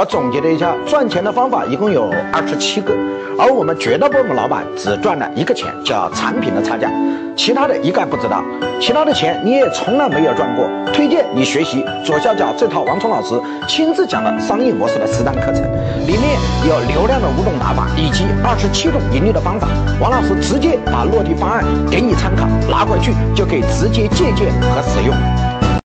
我总结了一下赚钱的方法一共有二十七个而我们绝大部分老板只赚了一个钱叫产品的差价。其他的一概不知道其他的钱你也从来没有赚过。推荐你学习左下角这套王聪老师亲自讲的商业模式的实战课程里面有流量的五种打法以及二十七种盈利的方法。王老师直接把落地方案给你参考拿回去就可以直接借鉴和使用。